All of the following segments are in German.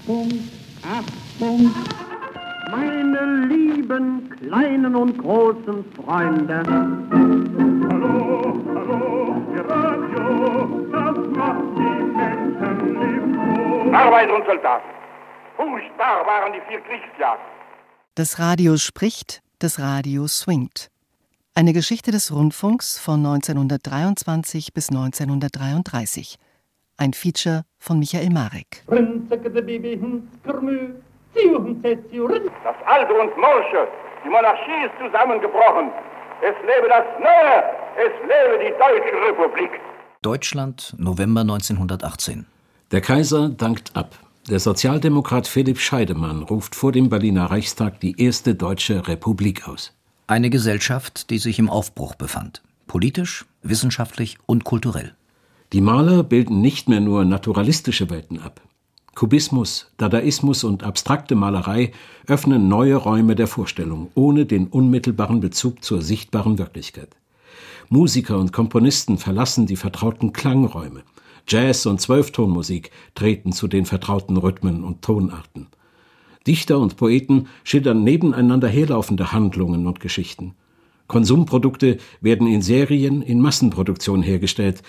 Achtung, Achtung, meine lieben kleinen und großen Freunde. Hallo, hallo, ihr Radio, das macht die Menschen lebensfroh. Arbeiter und Soldaten, furchtbar waren die vier Kriegsjahre. Das Radio spricht, das Radio swingt. Eine Geschichte des Rundfunks von 1923 bis 1933. Ein Feature von Michael Marek. Das Alte und Morsche, die Monarchie ist zusammengebrochen. Es lebe das Neue, es lebe die Deutsche Republik. Deutschland, November 1918. Der Kaiser dankt ab. Der Sozialdemokrat Philipp Scheidemann ruft vor dem Berliner Reichstag die erste deutsche Republik aus. Eine Gesellschaft, die sich im Aufbruch befand. Politisch, wissenschaftlich und kulturell. Die Maler bilden nicht mehr nur naturalistische Welten ab. Kubismus, Dadaismus und abstrakte Malerei öffnen neue Räume der Vorstellung, ohne den unmittelbaren Bezug zur sichtbaren Wirklichkeit. Musiker und Komponisten verlassen die vertrauten Klangräume. Jazz und Zwölftonmusik treten zu den vertrauten Rhythmen und Tonarten. Dichter und Poeten schildern nebeneinander herlaufende Handlungen und Geschichten. Konsumprodukte werden in Serien, in Massenproduktion hergestellt.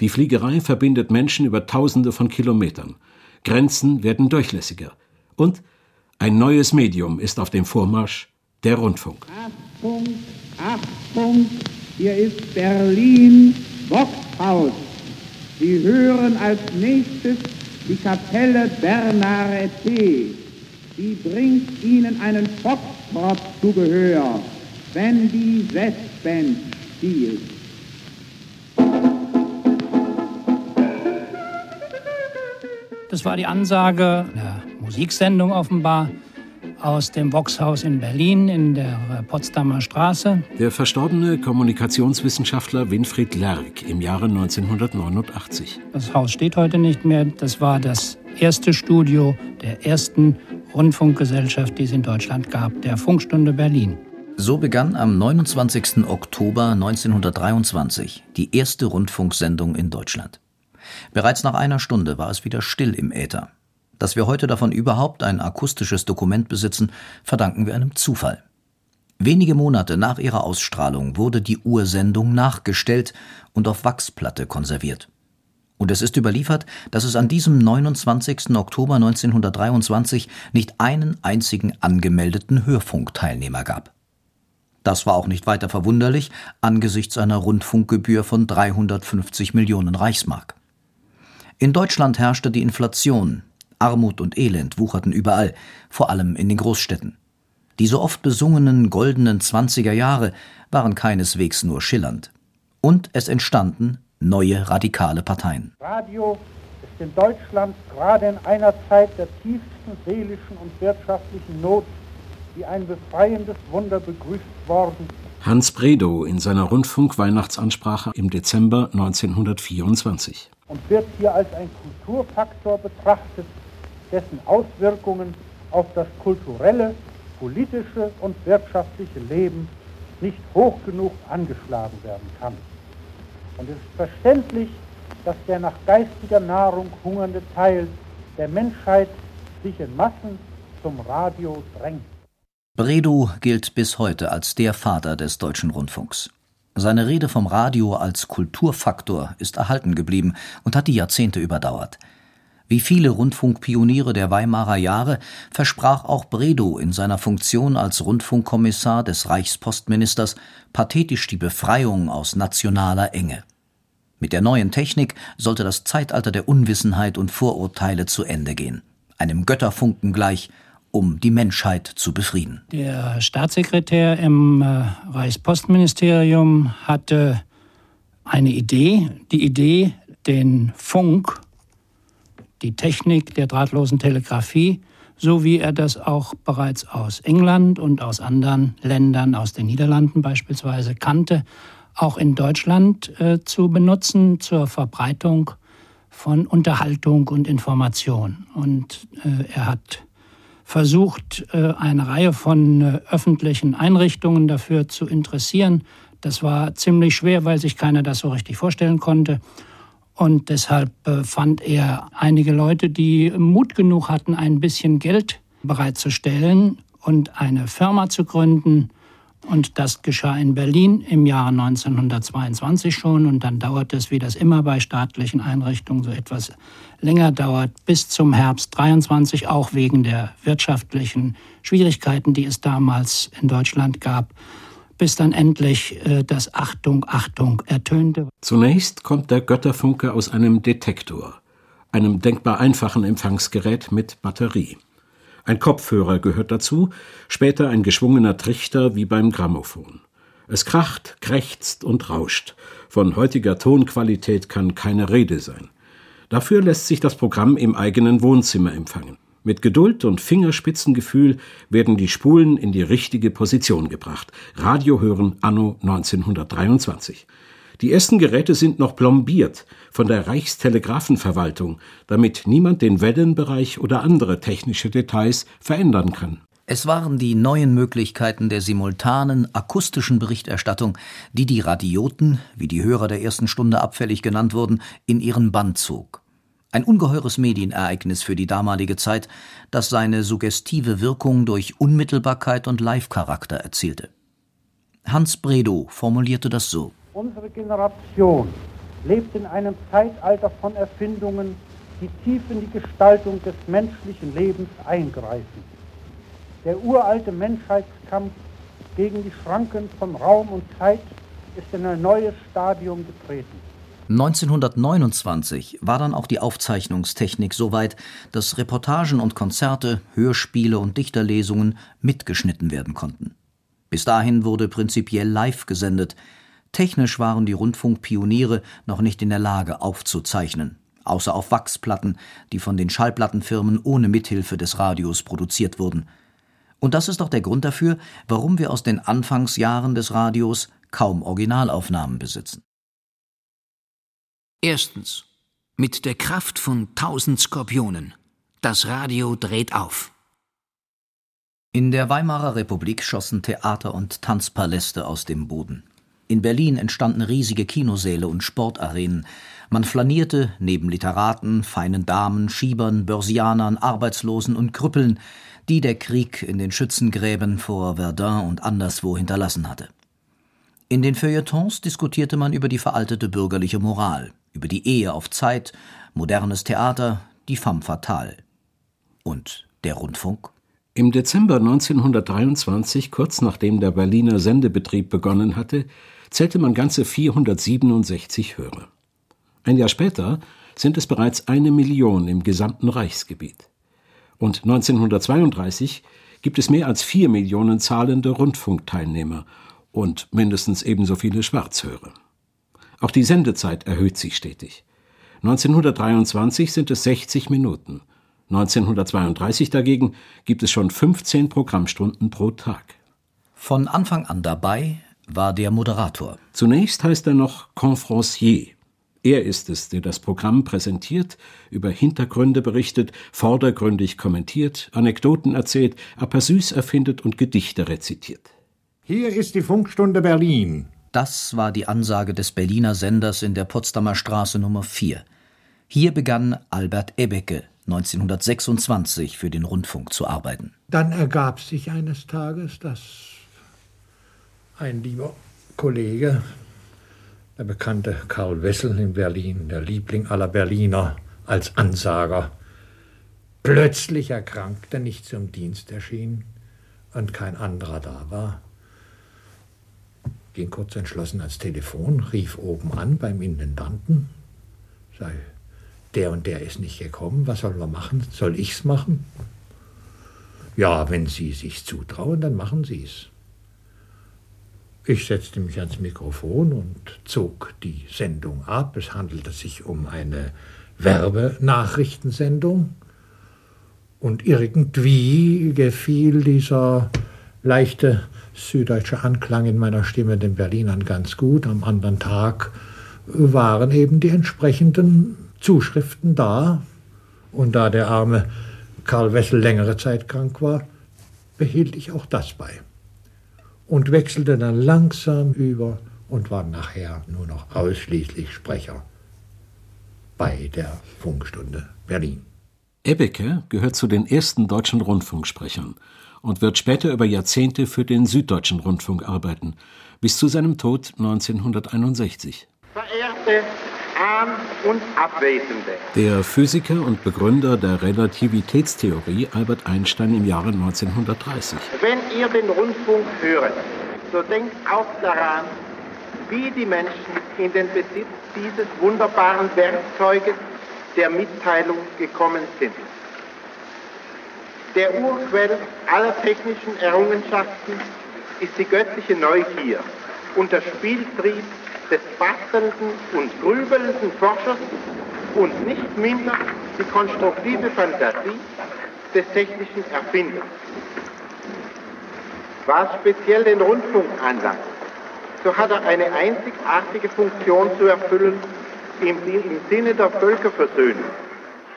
Die Fliegerei verbindet Menschen über Tausende von Kilometern. Grenzen werden durchlässiger. Und ein neues Medium ist auf dem Vormarsch, der Rundfunk. Achtung, Achtung, hier ist Berlin, Boxhaus. Sie hören als nächstes die Kapelle Bernarete. Sie bringt Ihnen einen Foxtrot zu Gehör, wenn die Westband spielt. Das war die Ansage der Musiksendung offenbar aus dem Voxhaus in Berlin in der Potsdamer Straße. Der verstorbene Kommunikationswissenschaftler Winfried Lerck im Jahre 1989. Das Haus steht heute nicht mehr. Das war das erste Studio der ersten Rundfunkgesellschaft, die es in Deutschland gab, der Funkstunde Berlin. So begann am 29. Oktober 1923 die erste Rundfunksendung in Deutschland. Bereits nach einer Stunde war es wieder still im Äther. Dass wir heute davon überhaupt ein akustisches Dokument besitzen, verdanken wir einem Zufall. Wenige Monate nach ihrer Ausstrahlung wurde die Ursendung nachgestellt und auf Wachsplatte konserviert. Und es ist überliefert, dass es an diesem 29. Oktober 1923 nicht einen einzigen angemeldeten Hörfunkteilnehmer gab. Das war auch nicht weiter verwunderlich angesichts einer Rundfunkgebühr von 350 Millionen Reichsmark. In Deutschland herrschte die Inflation, Armut und Elend wucherten überall, vor allem in den Großstädten. Die so oft besungenen goldenen Zwanziger Jahre waren keineswegs nur schillernd. Und es entstanden neue radikale Parteien. Radio ist in Deutschland gerade in einer Zeit der tiefsten seelischen und wirtschaftlichen Not wie ein befreiendes Wunder begrüßt worden. Hans Bredow in seiner Rundfunk-Weihnachtsansprache im Dezember 1924. Und wird hier als ein Kulturfaktor betrachtet, dessen Auswirkungen auf das kulturelle, politische und wirtschaftliche Leben nicht hoch genug angeschlagen werden kann. Und es ist verständlich, dass der nach geistiger Nahrung hungernde Teil der Menschheit sich in Massen zum Radio drängt. Bredow gilt bis heute als der Vater des deutschen Rundfunks. Seine Rede vom Radio als Kulturfaktor ist erhalten geblieben und hat die Jahrzehnte überdauert. Wie viele Rundfunkpioniere der Weimarer Jahre versprach auch Bredow in seiner Funktion als Rundfunkkommissar des Reichspostministers pathetisch die Befreiung aus nationaler Enge. Mit der neuen Technik sollte das Zeitalter der Unwissenheit und Vorurteile zu Ende gehen, einem Götterfunken gleich, um die Menschheit zu befrieden. Der Staatssekretär im äh, Reichspostministerium hatte eine Idee, die Idee, den Funk die Technik der drahtlosen Telegrafie, so wie er das auch bereits aus England und aus anderen Ländern, aus den Niederlanden beispielsweise, kannte, auch in Deutschland äh, zu benutzen zur Verbreitung von Unterhaltung und Information. Und äh, er hat versucht, äh, eine Reihe von äh, öffentlichen Einrichtungen dafür zu interessieren. Das war ziemlich schwer, weil sich keiner das so richtig vorstellen konnte. Und deshalb äh, fand er einige Leute, die Mut genug hatten, ein bisschen Geld bereitzustellen und eine Firma zu gründen. Und das geschah in Berlin im Jahre 1922 schon. Und dann dauert es, wie das immer bei staatlichen Einrichtungen so etwas länger dauert, bis zum Herbst 23, auch wegen der wirtschaftlichen Schwierigkeiten, die es damals in Deutschland gab bis dann endlich äh, das Achtung, Achtung ertönte. Zunächst kommt der Götterfunke aus einem Detektor, einem denkbar einfachen Empfangsgerät mit Batterie. Ein Kopfhörer gehört dazu, später ein geschwungener Trichter wie beim Grammophon. Es kracht, krächzt und rauscht. Von heutiger Tonqualität kann keine Rede sein. Dafür lässt sich das Programm im eigenen Wohnzimmer empfangen. Mit Geduld und Fingerspitzengefühl werden die Spulen in die richtige Position gebracht. Radio hören anno 1923. Die ersten Geräte sind noch plombiert von der Reichstelegrafenverwaltung, damit niemand den Wellenbereich oder andere technische Details verändern kann. Es waren die neuen Möglichkeiten der simultanen akustischen Berichterstattung, die die Radioten, wie die Hörer der ersten Stunde abfällig genannt wurden, in ihren Bann zog. Ein ungeheures Medienereignis für die damalige Zeit, das seine suggestive Wirkung durch Unmittelbarkeit und Live-Charakter erzielte. Hans Bredow formulierte das so: Unsere Generation lebt in einem Zeitalter von Erfindungen, die tief in die Gestaltung des menschlichen Lebens eingreifen. Der uralte Menschheitskampf gegen die Schranken von Raum und Zeit ist in ein neues Stadium getreten. 1929 war dann auch die Aufzeichnungstechnik so weit, dass Reportagen und Konzerte, Hörspiele und Dichterlesungen mitgeschnitten werden konnten. Bis dahin wurde prinzipiell live gesendet. Technisch waren die Rundfunkpioniere noch nicht in der Lage aufzuzeichnen, außer auf Wachsplatten, die von den Schallplattenfirmen ohne Mithilfe des Radios produziert wurden. Und das ist auch der Grund dafür, warum wir aus den Anfangsjahren des Radios kaum Originalaufnahmen besitzen. Erstens. Mit der Kraft von tausend Skorpionen. Das Radio dreht auf. In der Weimarer Republik schossen Theater und Tanzpaläste aus dem Boden. In Berlin entstanden riesige Kinosäle und Sportarenen. Man flanierte neben Literaten, feinen Damen, Schiebern, Börsianern, Arbeitslosen und Krüppeln, die der Krieg in den Schützengräben vor Verdun und anderswo hinterlassen hatte. In den Feuilletons diskutierte man über die veraltete bürgerliche Moral, über die Ehe auf Zeit, modernes Theater, die femme fatale. Und der Rundfunk? Im Dezember 1923, kurz nachdem der Berliner Sendebetrieb begonnen hatte, zählte man ganze 467 Hörer. Ein Jahr später sind es bereits eine Million im gesamten Reichsgebiet. Und 1932 gibt es mehr als vier Millionen zahlende Rundfunkteilnehmer und mindestens ebenso viele Schwarzhörer. Auch die Sendezeit erhöht sich stetig. 1923 sind es 60 Minuten. 1932 dagegen gibt es schon 15 Programmstunden pro Tag. Von Anfang an dabei war der Moderator. Zunächst heißt er noch Confrancier. Er ist es, der das Programm präsentiert, über Hintergründe berichtet, vordergründig kommentiert, Anekdoten erzählt, Aperçus erfindet und Gedichte rezitiert. Hier ist die Funkstunde Berlin. Das war die Ansage des Berliner Senders in der Potsdamer Straße Nummer 4. Hier begann Albert Ebecke 1926 für den Rundfunk zu arbeiten. Dann ergab sich eines Tages, dass ein lieber Kollege, der bekannte Karl Wessel in Berlin, der Liebling aller Berliner als Ansager, plötzlich erkrankte, nicht zum Dienst erschien und kein anderer da war ging kurz entschlossen ans Telefon, rief oben an beim Intendanten, sei, der und der ist nicht gekommen, was sollen wir machen? Soll ich's machen? Ja, wenn Sie sich zutrauen, dann machen Sie es. Ich setzte mich ans Mikrofon und zog die Sendung ab. Es handelte sich um eine Werbenachrichtensendung. Und irgendwie gefiel dieser leichte süddeutsche Anklang in meiner Stimme den Berlinern ganz gut. Am anderen Tag waren eben die entsprechenden Zuschriften da. Und da der arme Karl Wessel längere Zeit krank war, behielt ich auch das bei. Und wechselte dann langsam über und war nachher nur noch ausschließlich Sprecher. bei der Funkstunde Berlin. Ebbeke gehört zu den ersten deutschen Rundfunksprechern und wird später über Jahrzehnte für den Süddeutschen Rundfunk arbeiten, bis zu seinem Tod 1961. Verehrte und Abwesende. Der Physiker und Begründer der Relativitätstheorie Albert Einstein im Jahre 1930. Wenn ihr den Rundfunk hört, so denkt auch daran, wie die Menschen in den Besitz dieses wunderbaren Werkzeuges der Mitteilung gekommen sind. Der Urquell aller technischen Errungenschaften ist die göttliche Neugier und der Spieltrieb des bastelnden und grübelnden Forschers und nicht minder die konstruktive Fantasie des technischen Erfinders. Was speziell den Rundfunk anlangt, so hat er eine einzigartige Funktion zu erfüllen im, im Sinne der Völkerversöhnung.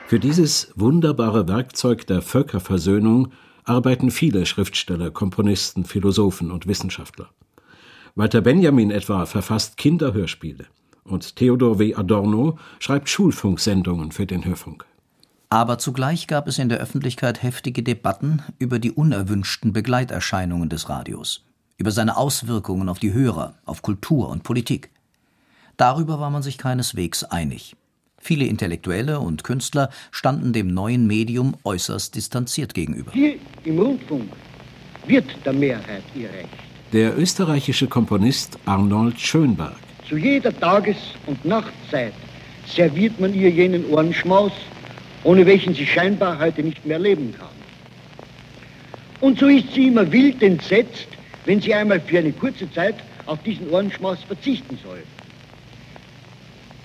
Für dieses wunderbare Werkzeug der Völkerversöhnung arbeiten viele Schriftsteller, Komponisten, Philosophen und Wissenschaftler. Walter Benjamin etwa verfasst Kinderhörspiele und Theodor W. Adorno schreibt Schulfunksendungen für den Hörfunk. Aber zugleich gab es in der Öffentlichkeit heftige Debatten über die unerwünschten Begleiterscheinungen des Radios, über seine Auswirkungen auf die Hörer, auf Kultur und Politik. Darüber war man sich keineswegs einig. Viele Intellektuelle und Künstler standen dem neuen Medium äußerst distanziert gegenüber. Hier im Rundfunk wird der Mehrheit ihr Recht. Der österreichische Komponist Arnold Schönberg. Zu jeder Tages- und Nachtzeit serviert man ihr jenen Ohrenschmaus, ohne welchen sie scheinbar heute nicht mehr leben kann. Und so ist sie immer wild entsetzt, wenn sie einmal für eine kurze Zeit auf diesen Ohrenschmaus verzichten soll.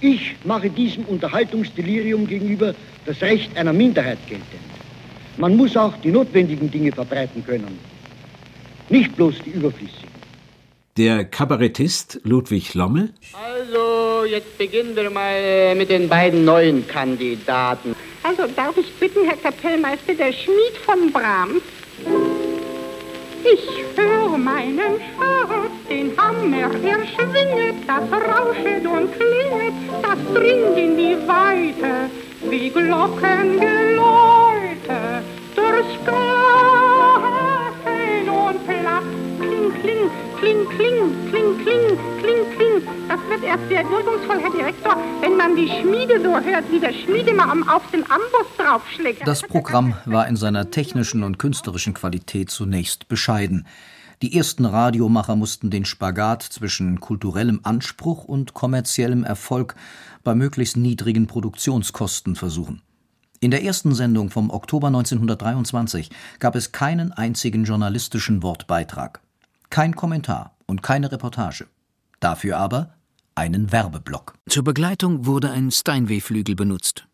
Ich mache diesem Unterhaltungsdelirium gegenüber das Recht einer Minderheit geltend. Man muss auch die notwendigen Dinge verbreiten können, nicht bloß die überflüssigen. Der Kabarettist Ludwig Lomme. Also, jetzt beginnen wir mal mit den beiden neuen Kandidaten. Also, darf ich bitten, Herr Kapellmeister, der Schmied von Brahms? Ich höre meinen Schatz, den Hammer, er schwinget, das rauschet und klinget, das dringt in die Weite, wie Glockengeläute, durchs Garten Rumpel ab. Kling, kling, kling, kling, kling, kling, kling, kling. Das wird erst sehr wirkungsvoll, Herr Direktor, wenn man die Schmiede so hört, wie der Schmiedemamm auf dem Amboss draufschlägt. Das Programm war in seiner technischen und künstlerischen Qualität zunächst bescheiden. Die ersten Radiomacher mussten den Spagat zwischen kulturellem Anspruch und kommerziellem Erfolg bei möglichst niedrigen Produktionskosten versuchen. In der ersten Sendung vom Oktober 1923 gab es keinen einzigen journalistischen Wortbeitrag, kein Kommentar und keine Reportage. Dafür aber einen Werbeblock. Zur Begleitung wurde ein Steinway-Flügel benutzt.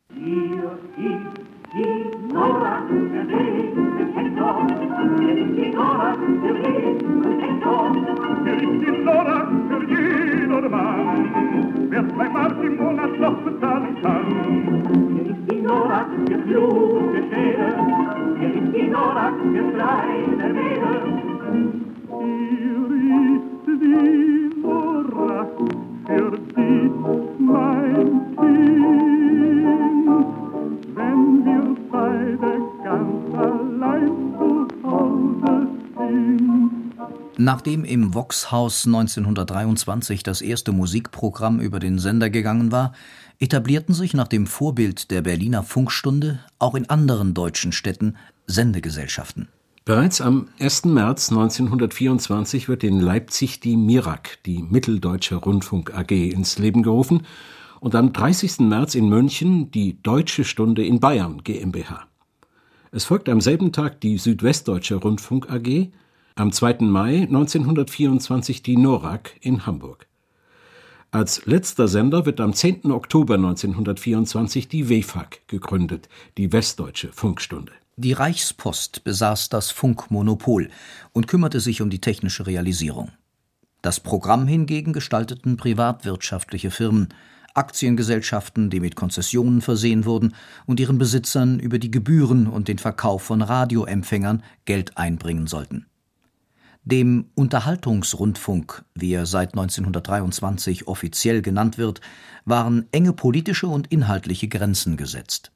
Nachdem im Vox-Haus 1923 das erste Musikprogramm über den Sender gegangen war, etablierten sich nach dem Vorbild der Berliner Funkstunde auch in anderen deutschen Städten Sendegesellschaften. Bereits am 1. März 1924 wird in Leipzig die MIRAG, die Mitteldeutsche Rundfunk AG, ins Leben gerufen und am 30. März in München die Deutsche Stunde in Bayern GmbH. Es folgt am selben Tag die Südwestdeutsche Rundfunk AG, am 2. Mai 1924 die NORAG in Hamburg. Als letzter Sender wird am 10. Oktober 1924 die WEFAG gegründet, die Westdeutsche Funkstunde. Die Reichspost besaß das Funkmonopol und kümmerte sich um die technische Realisierung. Das Programm hingegen gestalteten privatwirtschaftliche Firmen, Aktiengesellschaften, die mit Konzessionen versehen wurden und ihren Besitzern über die Gebühren und den Verkauf von Radioempfängern Geld einbringen sollten. Dem Unterhaltungsrundfunk, wie er seit 1923 offiziell genannt wird, waren enge politische und inhaltliche Grenzen gesetzt.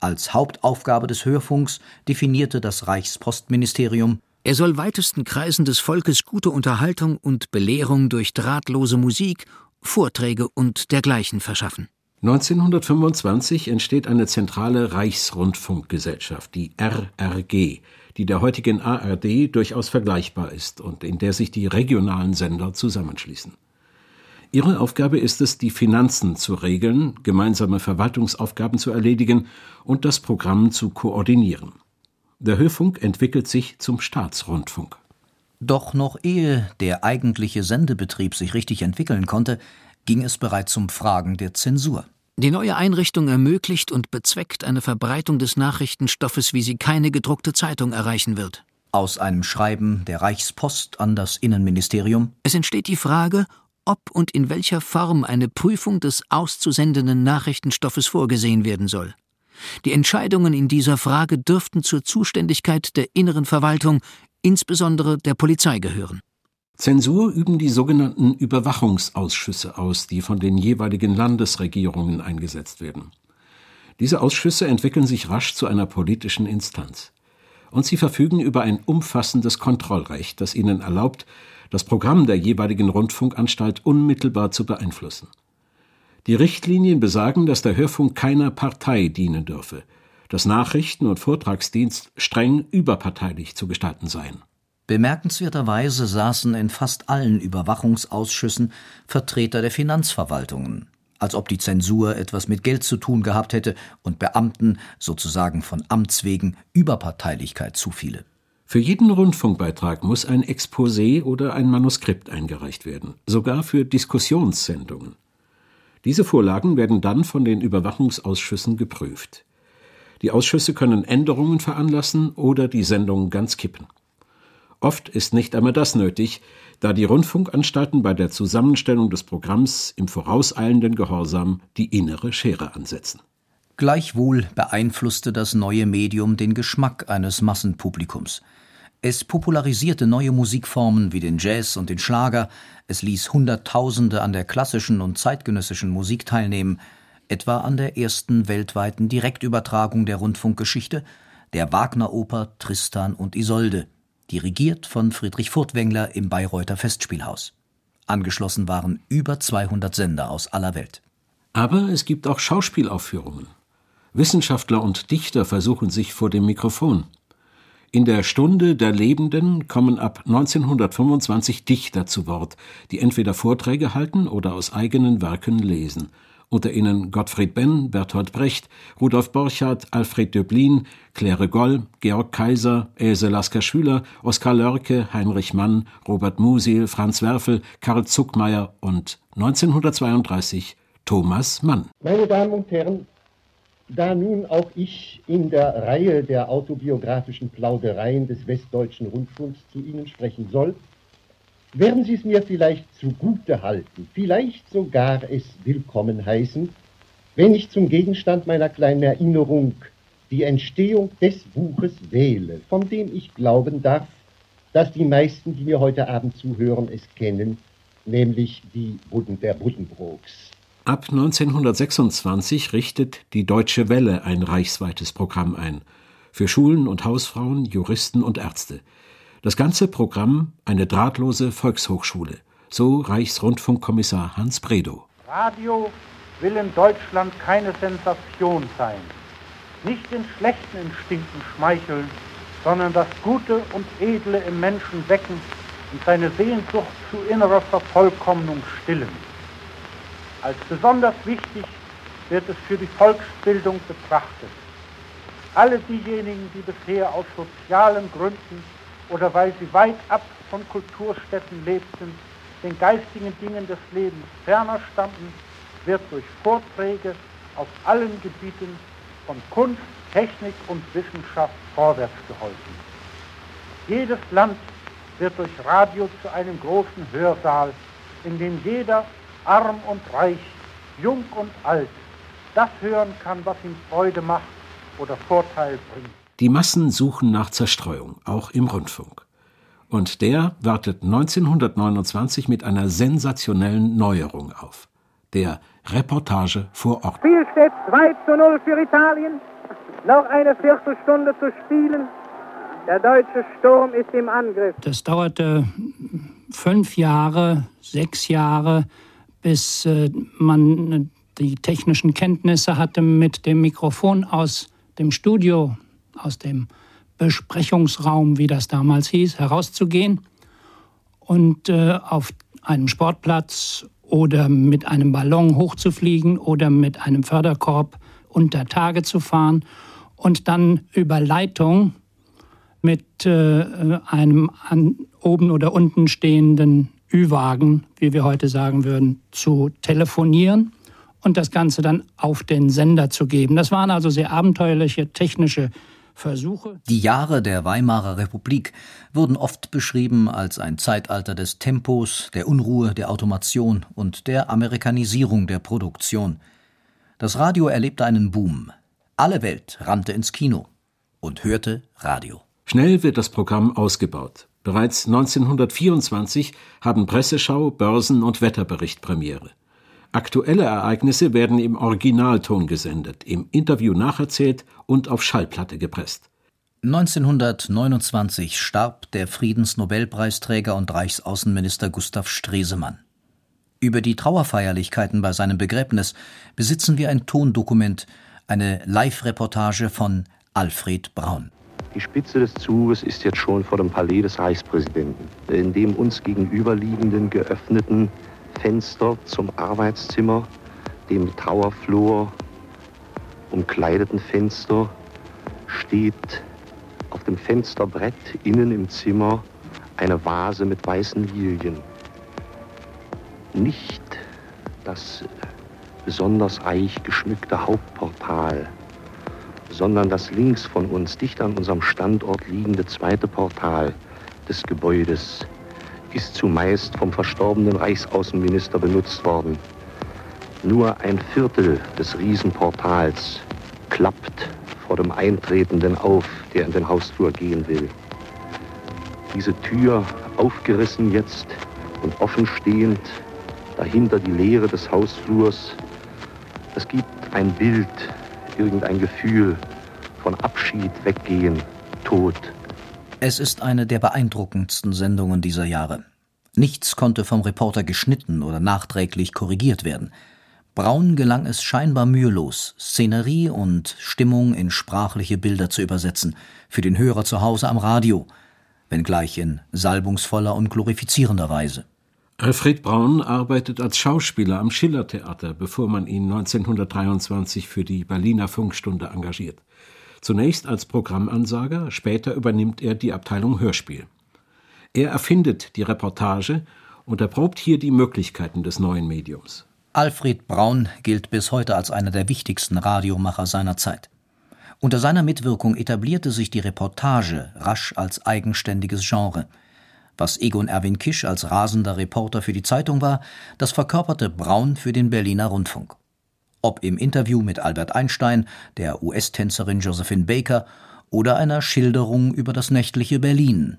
Als Hauptaufgabe des Hörfunks definierte das Reichspostministerium er soll weitesten Kreisen des Volkes gute Unterhaltung und Belehrung durch drahtlose Musik, Vorträge und dergleichen verschaffen. 1925 entsteht eine zentrale Reichsrundfunkgesellschaft, die RRG, die der heutigen ARD durchaus vergleichbar ist und in der sich die regionalen Sender zusammenschließen. Ihre Aufgabe ist es, die Finanzen zu regeln, gemeinsame Verwaltungsaufgaben zu erledigen und das Programm zu koordinieren. Der Hörfunk entwickelt sich zum Staatsrundfunk. Doch noch ehe der eigentliche Sendebetrieb sich richtig entwickeln konnte, ging es bereits um Fragen der Zensur. Die neue Einrichtung ermöglicht und bezweckt eine Verbreitung des Nachrichtenstoffes, wie sie keine gedruckte Zeitung erreichen wird. Aus einem Schreiben der Reichspost an das Innenministerium. Es entsteht die Frage, ob und in welcher Form eine Prüfung des auszusendenden Nachrichtenstoffes vorgesehen werden soll. Die Entscheidungen in dieser Frage dürften zur Zuständigkeit der inneren Verwaltung, insbesondere der Polizei, gehören. Zensur üben die sogenannten Überwachungsausschüsse aus, die von den jeweiligen Landesregierungen eingesetzt werden. Diese Ausschüsse entwickeln sich rasch zu einer politischen Instanz. Und sie verfügen über ein umfassendes Kontrollrecht, das ihnen erlaubt, das Programm der jeweiligen Rundfunkanstalt unmittelbar zu beeinflussen. Die Richtlinien besagen, dass der Hörfunk keiner Partei dienen dürfe, dass Nachrichten und Vortragsdienst streng überparteilich zu gestalten seien. Bemerkenswerterweise saßen in fast allen Überwachungsausschüssen Vertreter der Finanzverwaltungen, als ob die Zensur etwas mit Geld zu tun gehabt hätte und Beamten sozusagen von Amts wegen Überparteilichkeit zufiele. Für jeden Rundfunkbeitrag muss ein Exposé oder ein Manuskript eingereicht werden, sogar für Diskussionssendungen. Diese Vorlagen werden dann von den Überwachungsausschüssen geprüft. Die Ausschüsse können Änderungen veranlassen oder die Sendung ganz kippen. Oft ist nicht einmal das nötig, da die Rundfunkanstalten bei der Zusammenstellung des Programms im vorauseilenden Gehorsam die innere Schere ansetzen. Gleichwohl beeinflusste das neue Medium den Geschmack eines Massenpublikums. Es popularisierte neue Musikformen wie den Jazz und den Schlager, es ließ Hunderttausende an der klassischen und zeitgenössischen Musik teilnehmen, etwa an der ersten weltweiten Direktübertragung der Rundfunkgeschichte, der Wagner-Oper Tristan und Isolde, dirigiert von Friedrich Furtwängler im Bayreuther Festspielhaus. Angeschlossen waren über 200 Sender aus aller Welt. Aber es gibt auch Schauspielaufführungen. Wissenschaftler und Dichter versuchen sich vor dem Mikrofon. In der Stunde der Lebenden kommen ab 1925 Dichter zu Wort, die entweder Vorträge halten oder aus eigenen Werken lesen. Unter ihnen Gottfried Benn, Bertolt Brecht, Rudolf Borchardt, Alfred Döblin, Claire Goll, Georg Kaiser, Else Lasker-Schüler, Oskar Lörke, Heinrich Mann, Robert Musil, Franz Werfel, Karl Zuckmeier und 1932 Thomas Mann. Meine Damen und Herren, da nun auch ich in der Reihe der autobiografischen Plaudereien des Westdeutschen Rundfunks zu Ihnen sprechen soll, werden Sie es mir vielleicht zugute halten, vielleicht sogar es willkommen heißen, wenn ich zum Gegenstand meiner kleinen Erinnerung die Entstehung des Buches wähle, von dem ich glauben darf, dass die meisten, die mir heute Abend zuhören, es kennen, nämlich die Budden der Buddenbrooks. Ab 1926 richtet die Deutsche Welle ein reichsweites Programm ein. Für Schulen und Hausfrauen, Juristen und Ärzte. Das ganze Programm eine drahtlose Volkshochschule. So Reichsrundfunkkommissar Hans Bredow. Radio will in Deutschland keine Sensation sein. Nicht den schlechten Instinkten schmeicheln, sondern das Gute und Edle im Menschen wecken und seine Sehnsucht zu innerer Vervollkommnung stillen. Als besonders wichtig wird es für die Volksbildung betrachtet. Alle diejenigen, die bisher aus sozialen Gründen oder weil sie weit ab von Kulturstätten lebten, den geistigen Dingen des Lebens ferner standen, wird durch Vorträge auf allen Gebieten von Kunst, Technik und Wissenschaft vorwärts geholfen. Jedes Land wird durch Radio zu einem großen Hörsaal, in dem jeder arm und reich, jung und alt, das hören kann, was ihm Freude macht oder Vorteil bringt. Die Massen suchen nach Zerstreuung, auch im Rundfunk. Und der wartet 1929 mit einer sensationellen Neuerung auf. Der Reportage vor Ort. Spiel steht 2 zu 0 für Italien. Noch eine Viertelstunde zu spielen. Der deutsche Sturm ist im Angriff. Das dauerte fünf Jahre, sechs Jahre, bis äh, man die technischen Kenntnisse hatte, mit dem Mikrofon aus dem Studio, aus dem Besprechungsraum, wie das damals hieß, herauszugehen und äh, auf einem Sportplatz oder mit einem Ballon hochzufliegen oder mit einem Förderkorb unter Tage zu fahren und dann über Leitung mit äh, einem an, oben oder unten stehenden Ü-Wagen, wie wir heute sagen würden, zu telefonieren und das Ganze dann auf den Sender zu geben. Das waren also sehr abenteuerliche technische Versuche. Die Jahre der Weimarer Republik wurden oft beschrieben als ein Zeitalter des Tempos, der Unruhe, der Automation und der Amerikanisierung der Produktion. Das Radio erlebte einen Boom. Alle Welt rannte ins Kino und hörte Radio. Schnell wird das Programm ausgebaut. Bereits 1924 haben Presseschau, Börsen und Wetterbericht Premiere. Aktuelle Ereignisse werden im Originalton gesendet, im Interview nacherzählt und auf Schallplatte gepresst. 1929 starb der Friedensnobelpreisträger und Reichsaußenminister Gustav Stresemann. Über die Trauerfeierlichkeiten bei seinem Begräbnis besitzen wir ein Tondokument, eine Live-Reportage von Alfred Braun. Die Spitze des Zuges ist jetzt schon vor dem Palais des Reichspräsidenten, in dem uns gegenüberliegenden geöffneten Fenster zum Arbeitszimmer, dem Trauerflur umkleideten Fenster steht auf dem Fensterbrett innen im Zimmer eine Vase mit weißen Lilien. Nicht das besonders reich geschmückte Hauptportal, sondern das links von uns dicht an unserem Standort liegende zweite Portal des Gebäudes ist zumeist vom verstorbenen Reichsaußenminister benutzt worden. Nur ein Viertel des Riesenportals klappt vor dem Eintretenden auf, der in den Hausflur gehen will. Diese Tür aufgerissen jetzt und offen stehend, dahinter die Leere des Hausflurs, es gibt ein Bild, irgendein Gefühl von Abschied, Weggehen, Tod. Es ist eine der beeindruckendsten Sendungen dieser Jahre. Nichts konnte vom Reporter geschnitten oder nachträglich korrigiert werden. Braun gelang es scheinbar mühelos, Szenerie und Stimmung in sprachliche Bilder zu übersetzen, für den Hörer zu Hause am Radio, wenngleich in salbungsvoller und glorifizierender Weise. Alfred Braun arbeitet als Schauspieler am Schillertheater, bevor man ihn 1923 für die Berliner Funkstunde engagiert. Zunächst als Programmansager, später übernimmt er die Abteilung Hörspiel. Er erfindet die Reportage und erprobt hier die Möglichkeiten des neuen Mediums. Alfred Braun gilt bis heute als einer der wichtigsten Radiomacher seiner Zeit. Unter seiner Mitwirkung etablierte sich die Reportage rasch als eigenständiges Genre – was Egon Erwin Kisch als rasender Reporter für die Zeitung war, das verkörperte Braun für den Berliner Rundfunk. Ob im Interview mit Albert Einstein, der US-Tänzerin Josephine Baker oder einer Schilderung über das nächtliche Berlin.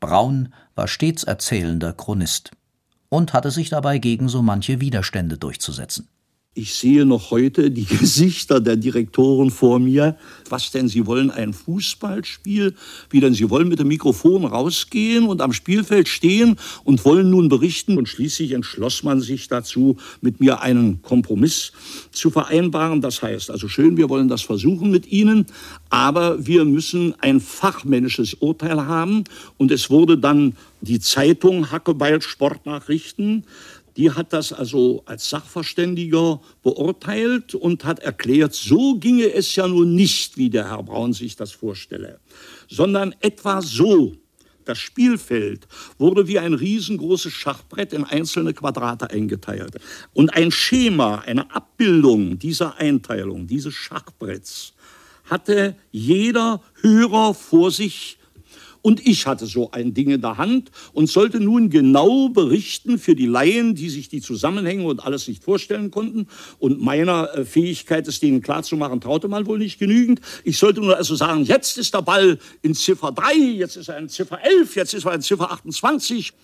Braun war stets erzählender Chronist und hatte sich dabei gegen so manche Widerstände durchzusetzen. Ich sehe noch heute die Gesichter der Direktoren vor mir. Was denn, Sie wollen ein Fußballspiel? Wie denn, Sie wollen mit dem Mikrofon rausgehen und am Spielfeld stehen und wollen nun berichten? Und schließlich entschloss man sich dazu, mit mir einen Kompromiss zu vereinbaren. Das heißt, also schön, wir wollen das versuchen mit Ihnen, aber wir müssen ein fachmännisches Urteil haben. Und es wurde dann die Zeitung Hackebeil Sportnachrichten die hat das also als Sachverständiger beurteilt und hat erklärt, so ginge es ja nun nicht, wie der Herr Braun sich das vorstelle, sondern etwa so. Das Spielfeld wurde wie ein riesengroßes Schachbrett in einzelne Quadrate eingeteilt. Und ein Schema, eine Abbildung dieser Einteilung, dieses Schachbretts, hatte jeder Hörer vor sich Und ich hatte so ein Ding in der Hand und sollte nun genau berichten für die Laien, die sich die Zusammenhänge und alles nicht vorstellen konnten. Und meiner äh, Fähigkeit, es denen klarzumachen, traute man wohl nicht genügend. Ich sollte nur also sagen, jetzt ist der Ball in Ziffer 3, jetzt ist er in Ziffer 11, jetzt ist er in Ziffer 28.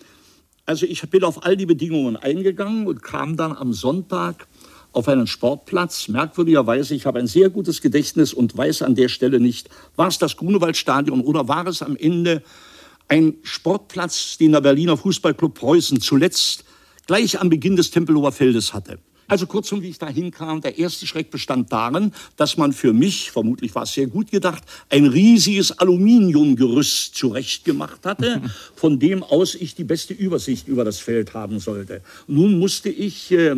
Also ich bin auf all die Bedingungen eingegangen und kam dann am Sonntag auf einen Sportplatz. Merkwürdigerweise, ich habe ein sehr gutes Gedächtnis und weiß an der Stelle nicht, war es das Grunewaldstadion oder war es am Ende ein Sportplatz, den der Berliner Fußballclub Preußen zuletzt gleich am Beginn des Tempelhofer Feldes hatte. Also kurzum, wie ich da hinkam, der erste Schreck bestand darin, dass man für mich, vermutlich war es sehr gut gedacht, ein riesiges Aluminiumgerüst zurechtgemacht hatte, von dem aus ich die beste Übersicht über das Feld haben sollte. Nun musste ich äh,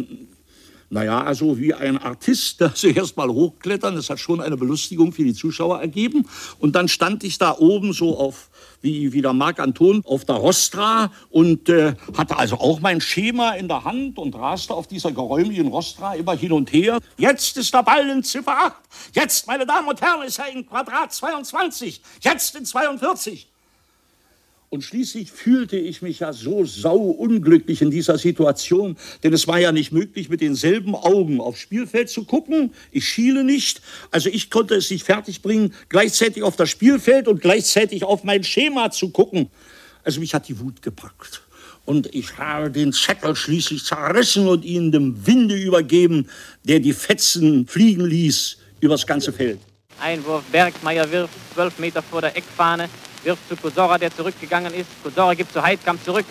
naja, also wie ein Artist, also erst mal hochklettern, das hat schon eine Belustigung für die Zuschauer ergeben. Und dann stand ich da oben so auf, wie, wie der Marc Anton, auf der Rostra und äh, hatte also auch mein Schema in der Hand und raste auf dieser geräumigen Rostra immer hin und her. Jetzt ist der Ball in Ziffer 8. Jetzt, meine Damen und Herren, ist er in Quadrat 22. Jetzt in 42. Und schließlich fühlte ich mich ja so sauunglücklich in dieser Situation, denn es war ja nicht möglich, mit denselben Augen aufs Spielfeld zu gucken. Ich schiele nicht, also ich konnte es nicht fertigbringen, gleichzeitig auf das Spielfeld und gleichzeitig auf mein Schema zu gucken. Also mich hat die Wut gepackt. Und ich habe den Zettel schließlich zerrissen und ihn dem Winde übergeben, der die Fetzen fliegen ließ übers ganze Feld. Einwurf, Bergmeier wirft zwölf Meter vor der Eckfahne wirft zu Kusora, der zurückgegangen ist. Kusora gibt zu Heidkamp zurück.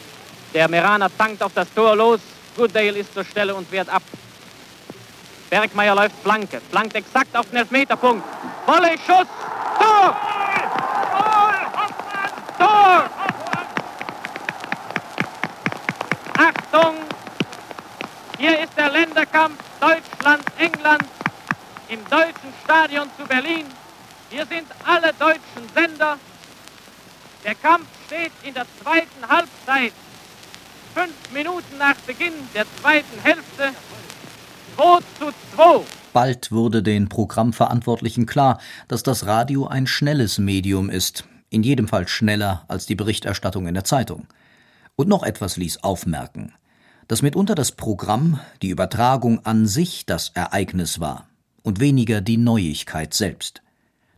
Der Meraner tankt auf das Tor los. Goodale ist zur Stelle und wehrt ab. Bergmeier läuft Flanke, flankt exakt auf den Elfmeterpunkt. Volley, Schuss, Tor! Tor! Achtung! Hier ist der Länderkampf Deutschland-England im deutschen Stadion zu Berlin. Hier sind alle deutschen Sender der Kampf steht in der zweiten Halbzeit. Fünf Minuten nach Beginn der zweiten Hälfte. 2 zu 2. Bald wurde den Programmverantwortlichen klar, dass das Radio ein schnelles Medium ist, in jedem Fall schneller als die Berichterstattung in der Zeitung. Und noch etwas ließ aufmerken, dass mitunter das Programm, die Übertragung an sich das Ereignis war und weniger die Neuigkeit selbst.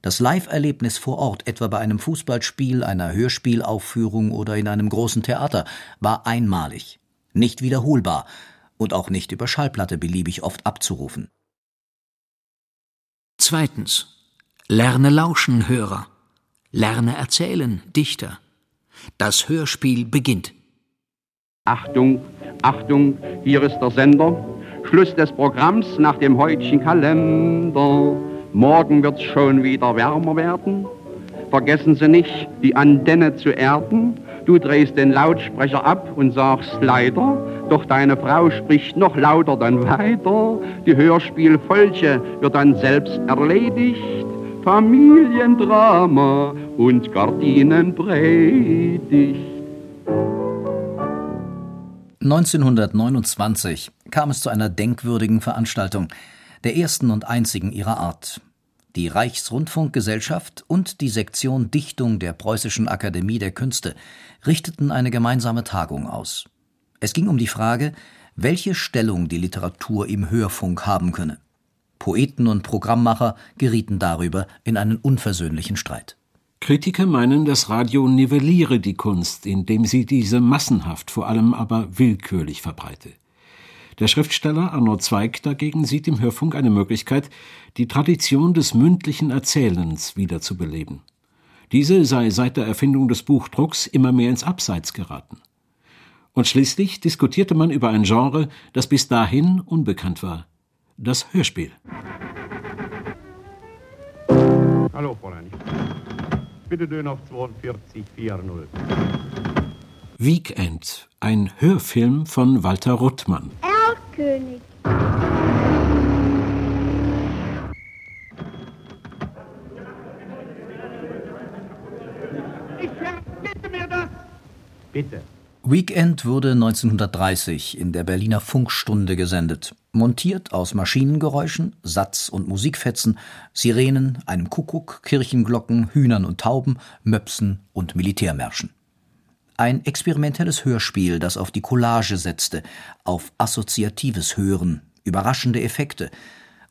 Das Live-Erlebnis vor Ort, etwa bei einem Fußballspiel, einer Hörspielaufführung oder in einem großen Theater, war einmalig, nicht wiederholbar und auch nicht über Schallplatte beliebig oft abzurufen. Zweitens. Lerne lauschen, Hörer. Lerne erzählen, Dichter. Das Hörspiel beginnt. Achtung, Achtung, hier ist der Sender. Schluss des Programms nach dem heutigen Kalender. Morgen wird's schon wieder wärmer werden. Vergessen Sie nicht, die Antenne zu erden. Du drehst den Lautsprecher ab und sagst leider, doch deine Frau spricht noch lauter dann weiter. Die Hörspielfolche wird dann selbst erledigt. Familiendrama und Gardinenpredigt. 1929 kam es zu einer denkwürdigen Veranstaltung der ersten und einzigen ihrer Art. Die Reichsrundfunkgesellschaft und die Sektion Dichtung der Preußischen Akademie der Künste richteten eine gemeinsame Tagung aus. Es ging um die Frage, welche Stellung die Literatur im Hörfunk haben könne. Poeten und Programmmacher gerieten darüber in einen unversöhnlichen Streit. Kritiker meinen, das Radio nivelliere die Kunst, indem sie diese massenhaft, vor allem aber willkürlich verbreite. Der Schriftsteller Arno Zweig dagegen sieht im Hörfunk eine Möglichkeit, die Tradition des mündlichen Erzählens wiederzubeleben. Diese sei seit der Erfindung des Buchdrucks immer mehr ins Abseits geraten. Und schließlich diskutierte man über ein Genre, das bis dahin unbekannt war: das Hörspiel. Hallo, Fräulein. Bitte Döner auf 4240. Weekend, ein Hörfilm von Walter Ruttmann. König. Ich verbitte mir das. Bitte. Weekend wurde 1930 in der Berliner Funkstunde gesendet. montiert aus Maschinengeräuschen, Satz- und Musikfetzen, Sirenen, einem Kuckuck, Kirchenglocken, Hühnern und Tauben, Möpsen und Militärmärschen. Ein experimentelles Hörspiel, das auf die Collage setzte, auf assoziatives Hören, überraschende Effekte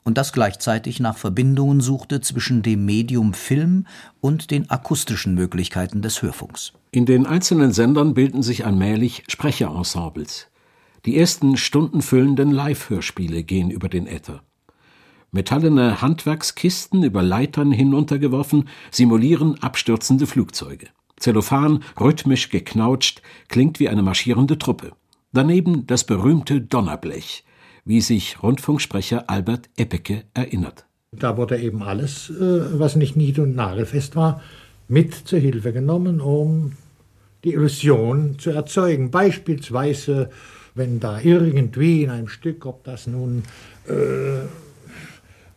und das gleichzeitig nach Verbindungen suchte zwischen dem Medium Film und den akustischen Möglichkeiten des Hörfunks. In den einzelnen Sendern bilden sich allmählich Sprecherensembles. Die ersten stundenfüllenden Live-Hörspiele gehen über den Äther. Metallene Handwerkskisten über Leitern hinuntergeworfen simulieren abstürzende Flugzeuge. Zellophan, rhythmisch geknautscht, klingt wie eine marschierende Truppe. Daneben das berühmte Donnerblech, wie sich Rundfunksprecher Albert Eppeke erinnert. Da wurde eben alles, äh, was nicht nied- und nagelfest war, mit zur Hilfe genommen, um die Illusion zu erzeugen. Beispielsweise, wenn da irgendwie in einem Stück, ob das nun äh,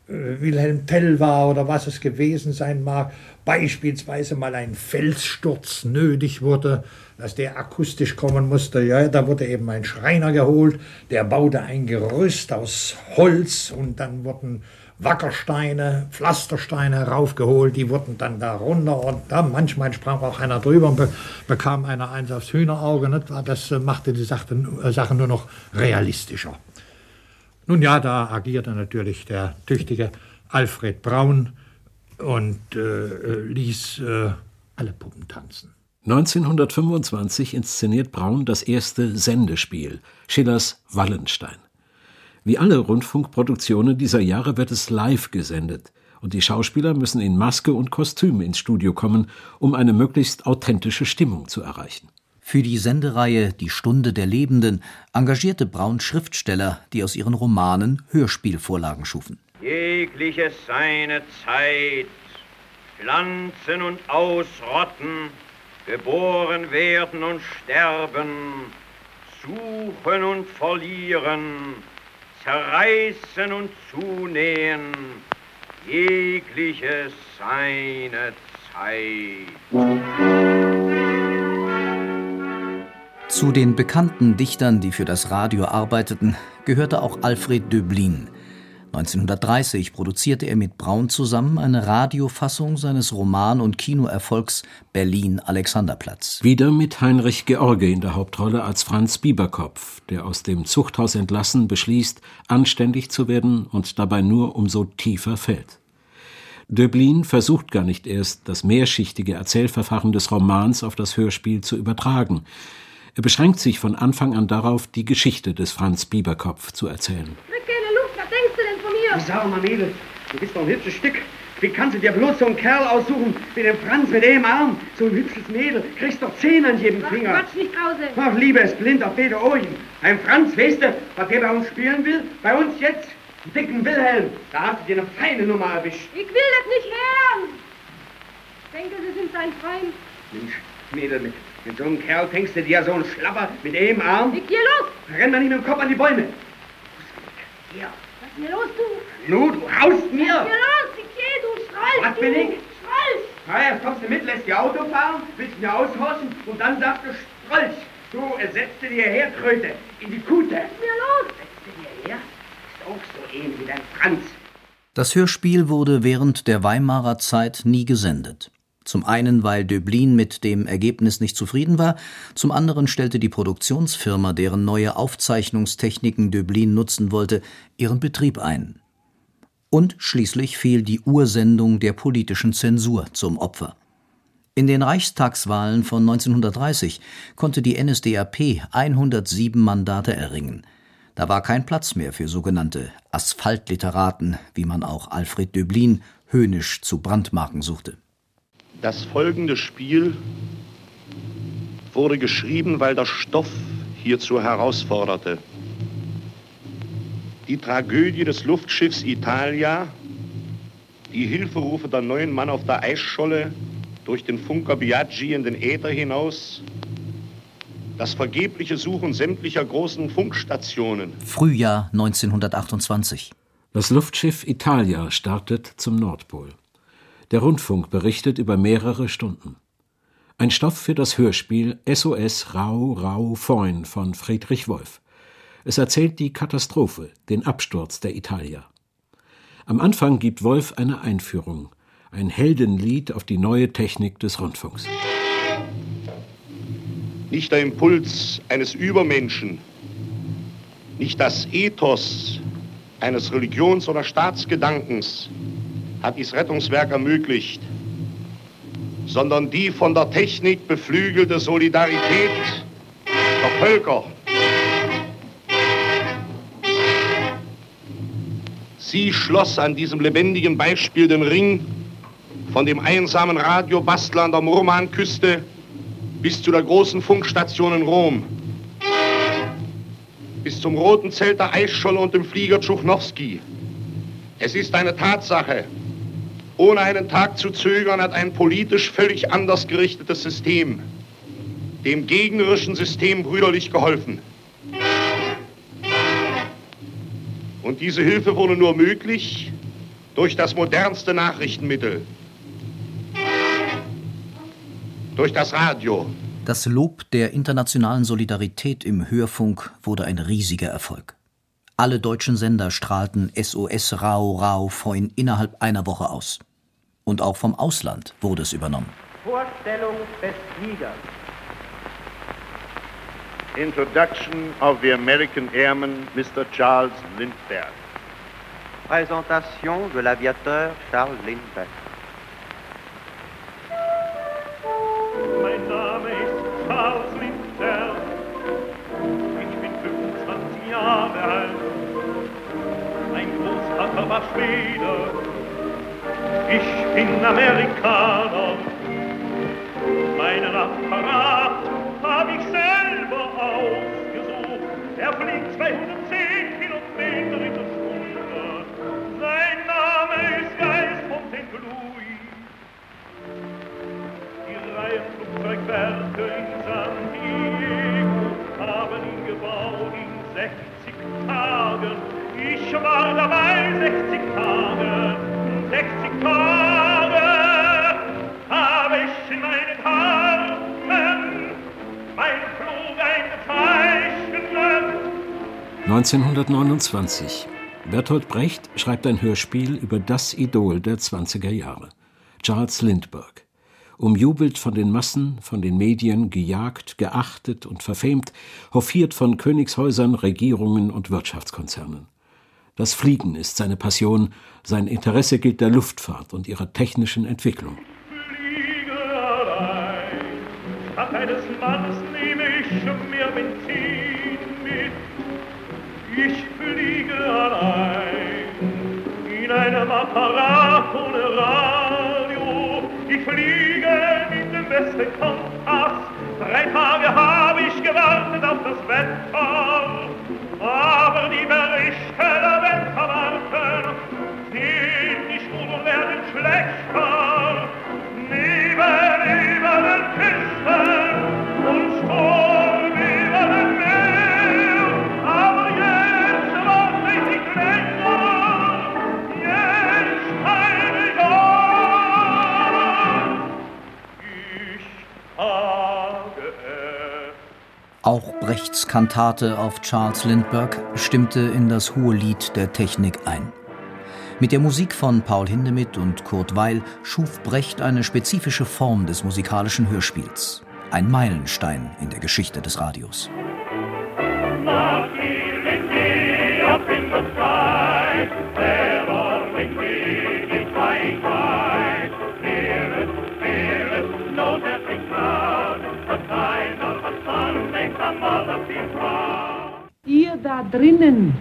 äh, Wilhelm Tell war oder was es gewesen sein mag, beispielsweise mal ein Felssturz nötig wurde, dass der akustisch kommen musste. Ja, da wurde eben ein Schreiner geholt, der baute ein Gerüst aus Holz und dann wurden Wackersteine, Pflastersteine raufgeholt, die wurden dann da runter und da manchmal sprang auch einer drüber und be bekam einer eins aufs Hühnerauge. Nicht? Das äh, machte die Sache, äh, Sache nur noch realistischer. Nun ja, da agierte natürlich der tüchtige Alfred Braun und äh, ließ äh, alle Puppen tanzen. 1925 inszeniert Braun das erste Sendespiel, Schillers Wallenstein. Wie alle Rundfunkproduktionen dieser Jahre wird es live gesendet und die Schauspieler müssen in Maske und Kostüm ins Studio kommen, um eine möglichst authentische Stimmung zu erreichen. Für die Sendereihe Die Stunde der Lebenden engagierte Braun Schriftsteller, die aus ihren Romanen Hörspielvorlagen schufen. Jegliches seine Zeit, pflanzen und ausrotten, geboren werden und sterben, suchen und verlieren, zerreißen und zunähen, jegliches seine Zeit. Zu den bekannten Dichtern, die für das Radio arbeiteten, gehörte auch Alfred Döblin. 1930 produzierte er mit Braun zusammen eine Radiofassung seines Roman- und Kinoerfolgs Berlin Alexanderplatz. Wieder mit Heinrich George in der Hauptrolle als Franz Bieberkopf, der aus dem Zuchthaus entlassen beschließt, anständig zu werden und dabei nur umso tiefer fällt. Döblin versucht gar nicht erst, das mehrschichtige Erzählverfahren des Romans auf das Hörspiel zu übertragen. Er beschränkt sich von Anfang an darauf, die Geschichte des Franz Bieberkopf zu erzählen. Krieg keine Luft, was denkst du Sag mal, Mädel, du bist doch ein hübsches Stück. Wie kannst du dir bloß so einen Kerl aussuchen wie den Franz mit dem Arm? So ein hübsches Mädel, kriegst doch zehn an jedem Ach, Finger. Quatsch nicht, Krause. Ach, Liebe ist blind auf beide Ohren. Ein Franz, weißt du, was der bei uns spielen will? Bei uns jetzt? Dicken Wilhelm. Da hast du dir eine feine Nummer erwischt. Ich will das nicht hören. Ich denke, Sie sind sein Freund. Mensch, Mädel, mit, mit so einem Kerl fängst du dir so einen Schlapper mit dem Arm? Ich geh los. Renn mal nicht mit dem Kopf an die Bäume. Ja. Was ist mir los, du? Nu, du haust mir. Was ist mir los? Ich geh, du Strolch. Was du. bin ich? Strolch. Na, jetzt kommst du mit, lässt die Auto fahren, willst mir aushorchen und dann sagst du Strolch. Du ersetzt dir her, Kröte, in die Kute. Was ist mir los? Setzt dir her, ist auch so ähnlich wie dein Franz. Das Hörspiel wurde während der Weimarer Zeit nie gesendet. Zum einen, weil Döblin mit dem Ergebnis nicht zufrieden war, zum anderen stellte die Produktionsfirma, deren neue Aufzeichnungstechniken Döblin nutzen wollte, ihren Betrieb ein. Und schließlich fiel die Ursendung der politischen Zensur zum Opfer. In den Reichstagswahlen von 1930 konnte die NSDAP 107 Mandate erringen. Da war kein Platz mehr für sogenannte Asphaltliteraten, wie man auch Alfred Döblin höhnisch zu brandmarken suchte. Das folgende Spiel wurde geschrieben, weil der Stoff hierzu herausforderte. Die Tragödie des Luftschiffs Italia, die Hilferufe der neuen Mann auf der Eisscholle durch den Funker Biaggi in den Äther hinaus, das vergebliche Suchen sämtlicher großen Funkstationen. Frühjahr 1928. Das Luftschiff Italia startet zum Nordpol. Der Rundfunk berichtet über mehrere Stunden. Ein Stoff für das Hörspiel SOS Rau Rau Feun von Friedrich Wolf. Es erzählt die Katastrophe, den Absturz der Italia. Am Anfang gibt Wolf eine Einführung, ein Heldenlied auf die neue Technik des Rundfunks. Nicht der Impuls eines Übermenschen, nicht das Ethos eines Religions- oder Staatsgedankens hat dieses Rettungswerk ermöglicht, sondern die von der Technik beflügelte Solidarität der Völker. Sie schloss an diesem lebendigen Beispiel den Ring von dem einsamen Radiobastler an der Murmanküste bis zu der großen Funkstation in Rom, bis zum roten Zelt der Eisscholle und dem Flieger Tschuchnowski. Es ist eine Tatsache, ohne einen Tag zu zögern hat ein politisch völlig anders gerichtetes System dem gegnerischen System brüderlich geholfen. Und diese Hilfe wurde nur möglich durch das modernste Nachrichtenmittel, durch das Radio. Das Lob der internationalen Solidarität im Hörfunk wurde ein riesiger Erfolg. Alle deutschen Sender strahlten SOS Rau Rau Feun innerhalb einer Woche aus. Und auch vom Ausland wurde es übernommen. Vorstellung des Siegers. Introduction of the American Airman Mr. Charles Lindbergh. Présentation de l'aviateur Charles Lindbergh. Mein Name ist Charles Lindbergh. Ich bin 25 Jahre alt. Mein Großvater war Schwede. Ich bin Amerikaner. Meinen Apparat habe ich selber ausgesucht. Er fliegt 210 1929. Bertolt Brecht schreibt ein Hörspiel über das Idol der 20er Jahre, Charles Lindbergh. Umjubelt von den Massen, von den Medien, gejagt, geachtet und verfemt, hofiert von Königshäusern, Regierungen und Wirtschaftskonzernen. Das Fliegen ist seine Passion, sein Interesse gilt der Luftfahrt und ihrer technischen Entwicklung. Statt eines Mannes Ich fliege allein in einem Apparat ohne Radio. Ich fliege mit dem besten Kompass. Drei Tage habe ich gewartet auf das Wetter. Aber die Berichte der Wetterwarten sind nicht gut und werden schlechter. Neben über den Küsten Auch Brechts Kantate auf Charles Lindbergh stimmte in das hohe Lied der Technik ein. Mit der Musik von Paul Hindemith und Kurt Weil schuf Brecht eine spezifische Form des musikalischen Hörspiels. Ein Meilenstein in der Geschichte des Radios. Nach jedem Geh up in the drinnen,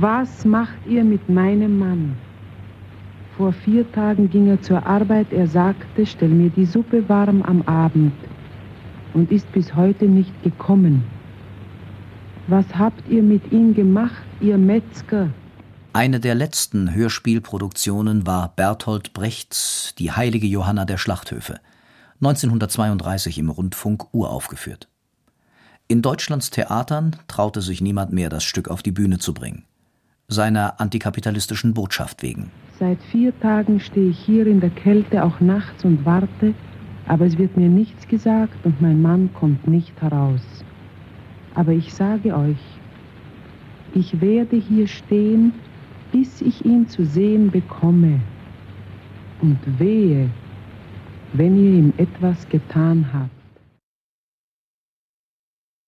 was macht ihr mit meinem Mann? Vor vier Tagen ging er zur Arbeit, er sagte, stell mir die Suppe warm am Abend und ist bis heute nicht gekommen. Was habt ihr mit ihm gemacht, ihr Metzger? Eine der letzten Hörspielproduktionen war Bertolt Brechts Die heilige Johanna der Schlachthöfe, 1932 im Rundfunk uraufgeführt. In Deutschlands Theatern traute sich niemand mehr, das Stück auf die Bühne zu bringen. Seiner antikapitalistischen Botschaft wegen. Seit vier Tagen stehe ich hier in der Kälte, auch nachts und warte, aber es wird mir nichts gesagt und mein Mann kommt nicht heraus. Aber ich sage euch, ich werde hier stehen, bis ich ihn zu sehen bekomme. Und wehe, wenn ihr ihm etwas getan habt.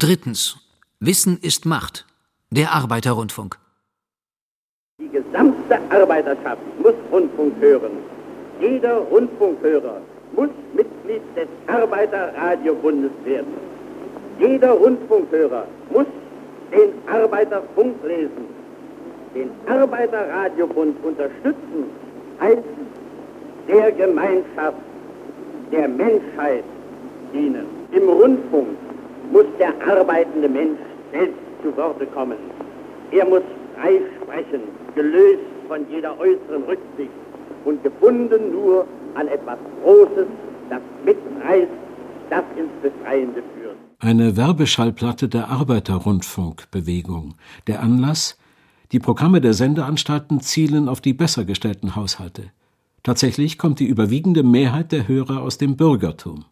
Drittens. Wissen ist Macht. Der Arbeiterrundfunk. Die gesamte Arbeiterschaft muss Rundfunk hören. Jeder Rundfunkhörer muss Mitglied des Arbeiterradiobundes werden. Jeder Rundfunkhörer muss den Arbeiterfunk lesen. Den Arbeiterradiobund unterstützen heißt der Gemeinschaft, der Menschheit dienen. Im Rundfunk muss der arbeitende Mensch selbst zu Worte kommen. Er muss frei sprechen, gelöst von jeder äußeren Rücksicht und gebunden nur an etwas Großes, das mitreißt, das ins Befreiende führt. Eine Werbeschallplatte der Arbeiterrundfunkbewegung. Der Anlass? Die Programme der Sendeanstalten zielen auf die besser gestellten Haushalte. Tatsächlich kommt die überwiegende Mehrheit der Hörer aus dem Bürgertum.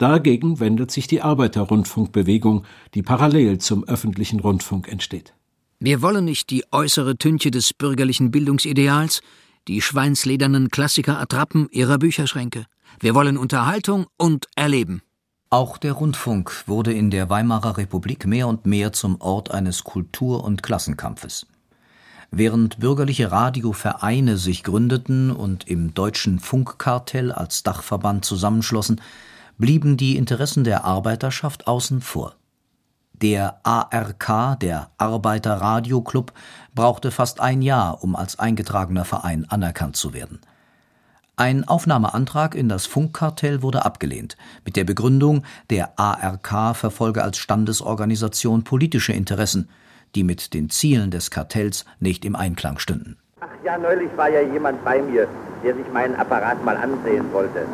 Dagegen wendet sich die Arbeiterrundfunkbewegung, die parallel zum öffentlichen Rundfunk entsteht. Wir wollen nicht die äußere Tünche des bürgerlichen Bildungsideals, die schweinsledernen Klassiker-Attrappen ihrer Bücherschränke. Wir wollen Unterhaltung und Erleben. Auch der Rundfunk wurde in der Weimarer Republik mehr und mehr zum Ort eines Kultur- und Klassenkampfes. Während bürgerliche Radiovereine sich gründeten und im deutschen Funkkartell als Dachverband zusammenschlossen, blieben die Interessen der Arbeiterschaft außen vor. Der ARK, der Arbeiterradioclub, brauchte fast ein Jahr, um als eingetragener Verein anerkannt zu werden. Ein Aufnahmeantrag in das Funkkartell wurde abgelehnt, mit der Begründung, der ARK verfolge als Standesorganisation politische Interessen, die mit den Zielen des Kartells nicht im Einklang stünden. Ach ja, neulich war ja jemand bei mir, der sich meinen Apparat mal ansehen wollte.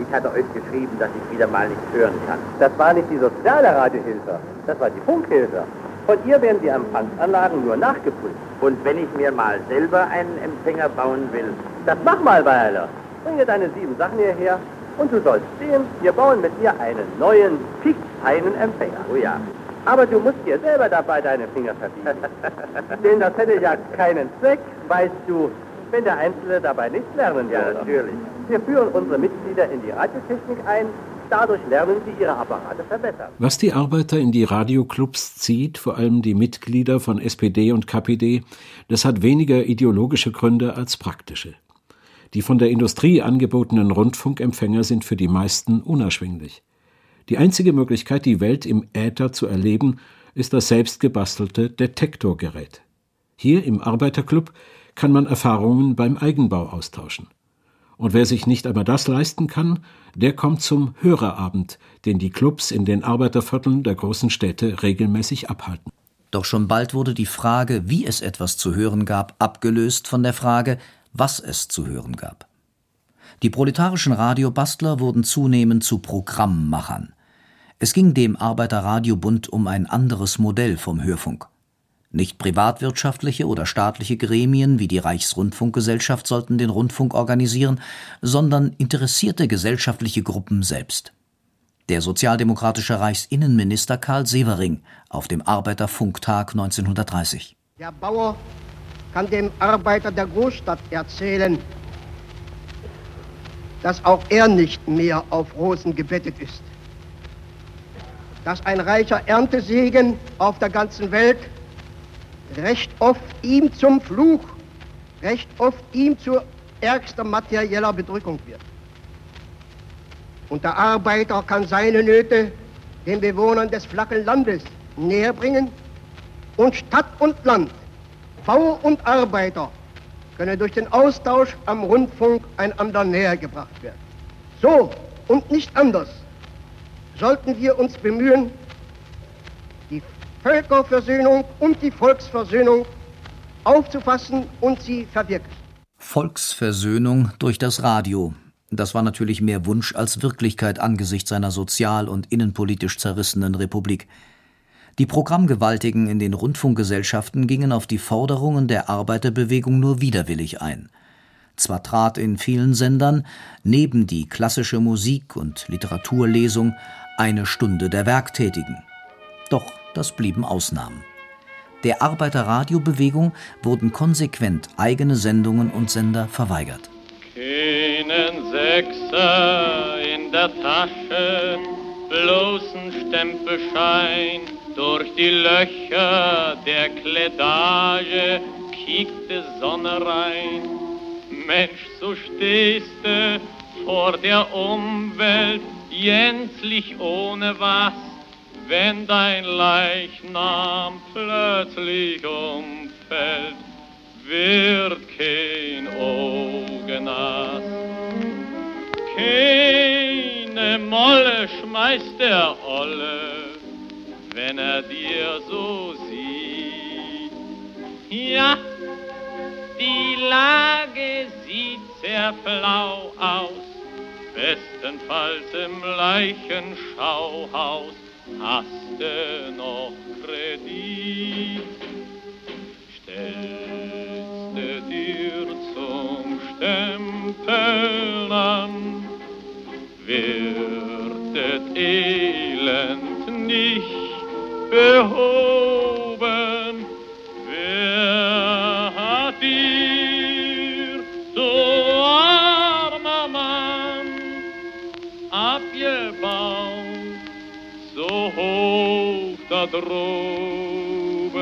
Ich hatte euch geschrieben, dass ich wieder mal nichts hören kann. Das war nicht die soziale Radiohilfe, das war die Funkhilfe. Von ihr werden die Empfangsanlagen nur nachgeprüft. Und wenn ich mir mal selber einen Empfänger bauen will? Das mach mal, Weiler. Bring dir deine sieben Sachen hierher und du sollst sehen, wir bauen mit dir einen neuen, fixfeinen Empfänger. Oh ja. Aber du musst dir selber dabei deine Finger verdienen. Denn das hätte ja keinen Zweck, weißt du, wenn der Einzelne dabei nichts lernen würde. Ja, natürlich. Wir führen unsere Mitglieder in die Radiotechnik ein. Dadurch lernen sie ihre Apparate verbessern. Was die Arbeiter in die Radioclubs zieht, vor allem die Mitglieder von SPD und KPD, das hat weniger ideologische Gründe als praktische. Die von der Industrie angebotenen Rundfunkempfänger sind für die meisten unerschwinglich. Die einzige Möglichkeit, die Welt im Äther zu erleben, ist das selbstgebastelte Detektorgerät. Hier im Arbeiterclub kann man Erfahrungen beim Eigenbau austauschen. Und wer sich nicht einmal das leisten kann, der kommt zum Hörerabend, den die Clubs in den Arbeitervierteln der großen Städte regelmäßig abhalten. Doch schon bald wurde die Frage, wie es etwas zu hören gab, abgelöst von der Frage, was es zu hören gab. Die proletarischen Radiobastler wurden zunehmend zu Programmmachern. Es ging dem Arbeiterradiobund um ein anderes Modell vom Hörfunk. Nicht privatwirtschaftliche oder staatliche Gremien wie die Reichsrundfunkgesellschaft sollten den Rundfunk organisieren, sondern interessierte gesellschaftliche Gruppen selbst. Der sozialdemokratische Reichsinnenminister Karl Severing auf dem Arbeiterfunktag 1930. Der Bauer kann dem Arbeiter der Großstadt erzählen, dass auch er nicht mehr auf Rosen gebettet ist. Dass ein reicher Erntesegen auf der ganzen Welt recht oft ihm zum Fluch, recht oft ihm zu ärgster materieller Bedrückung wird. Und der Arbeiter kann seine Nöte den Bewohnern des flachen Landes näher bringen und Stadt und Land, Bauer und Arbeiter können durch den Austausch am Rundfunk einander näher gebracht werden. So und nicht anders sollten wir uns bemühen, Völkerversöhnung und die Volksversöhnung aufzufassen und sie verwirklichen. Volksversöhnung durch das Radio. Das war natürlich mehr Wunsch als Wirklichkeit angesichts einer sozial- und innenpolitisch zerrissenen Republik. Die Programmgewaltigen in den Rundfunkgesellschaften gingen auf die Forderungen der Arbeiterbewegung nur widerwillig ein. Zwar trat in vielen Sendern neben die klassische Musik und Literaturlesung eine Stunde der Werktätigen. Doch das blieben Ausnahmen. Der Arbeiterradiobewegung wurden konsequent eigene Sendungen und Sender verweigert. Keinen Sechser in der Tasche, bloßen Stempelschein. Durch die Löcher der Kledage kiekte Sonne rein. Mensch, so stehst du vor der Umwelt, jänzlich ohne was wenn dein Leichnam plötzlich umfällt, wird kein Auge nass. Keine Molle schmeißt der Olle, wenn er dir so sieht. Ja, die Lage sieht sehr flau aus, bestenfalls im Leichenschauhaus hast du noch Kredit? Stellst du dir zum Stempeln an, wird das Elend nicht behoben. Droben.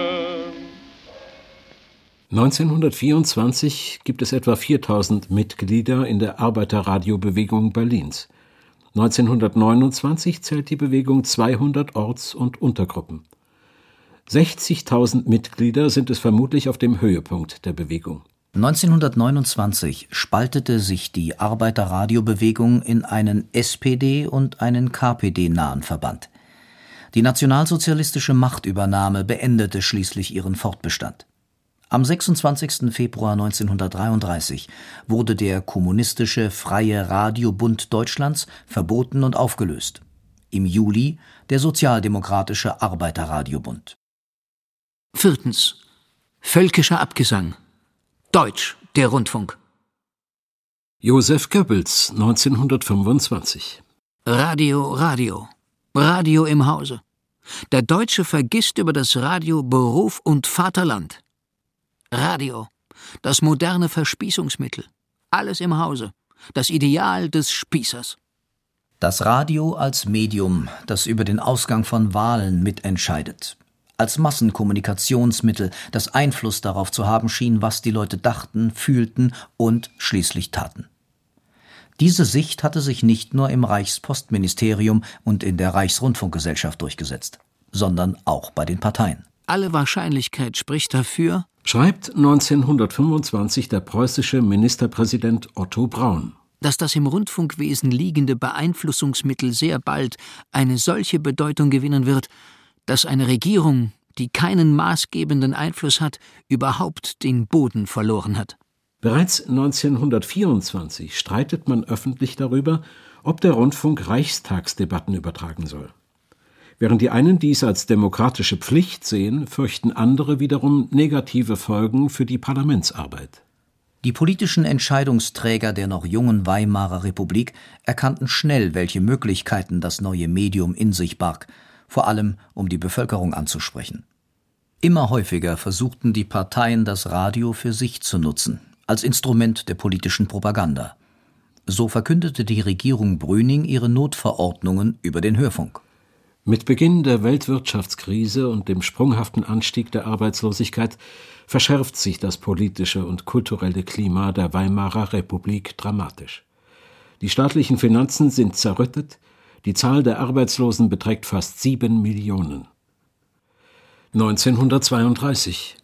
1924 gibt es etwa 4000 Mitglieder in der Arbeiterradiobewegung Berlins. 1929 zählt die Bewegung 200 Orts- und Untergruppen. 60.000 Mitglieder sind es vermutlich auf dem Höhepunkt der Bewegung. 1929 spaltete sich die Arbeiterradiobewegung in einen SPD- und einen KPD-nahen Verband. Die nationalsozialistische Machtübernahme beendete schließlich ihren Fortbestand. Am 26. Februar 1933 wurde der Kommunistische Freie Radiobund Deutschlands verboten und aufgelöst. Im Juli der Sozialdemokratische Arbeiterradiobund. Viertens. Völkischer Abgesang. Deutsch, der Rundfunk. Josef Goebbels, 1925. Radio, Radio. Radio im Hause. Der Deutsche vergisst über das Radio Beruf und Vaterland. Radio, das moderne Verspießungsmittel. Alles im Hause. Das Ideal des Spießers. Das Radio als Medium, das über den Ausgang von Wahlen mitentscheidet. Als Massenkommunikationsmittel, das Einfluss darauf zu haben schien, was die Leute dachten, fühlten und schließlich taten. Diese Sicht hatte sich nicht nur im Reichspostministerium und in der Reichsrundfunkgesellschaft durchgesetzt, sondern auch bei den Parteien. Alle Wahrscheinlichkeit spricht dafür, schreibt 1925 der preußische Ministerpräsident Otto Braun, dass das im Rundfunkwesen liegende Beeinflussungsmittel sehr bald eine solche Bedeutung gewinnen wird, dass eine Regierung, die keinen maßgebenden Einfluss hat, überhaupt den Boden verloren hat. Bereits 1924 streitet man öffentlich darüber, ob der Rundfunk Reichstagsdebatten übertragen soll. Während die einen dies als demokratische Pflicht sehen, fürchten andere wiederum negative Folgen für die Parlamentsarbeit. Die politischen Entscheidungsträger der noch jungen Weimarer Republik erkannten schnell, welche Möglichkeiten das neue Medium in sich barg, vor allem um die Bevölkerung anzusprechen. Immer häufiger versuchten die Parteien das Radio für sich zu nutzen, als Instrument der politischen Propaganda. So verkündete die Regierung Brüning ihre Notverordnungen über den Hörfunk. Mit Beginn der Weltwirtschaftskrise und dem sprunghaften Anstieg der Arbeitslosigkeit verschärft sich das politische und kulturelle Klima der Weimarer Republik dramatisch. Die staatlichen Finanzen sind zerrüttet, die Zahl der Arbeitslosen beträgt fast sieben Millionen. 1932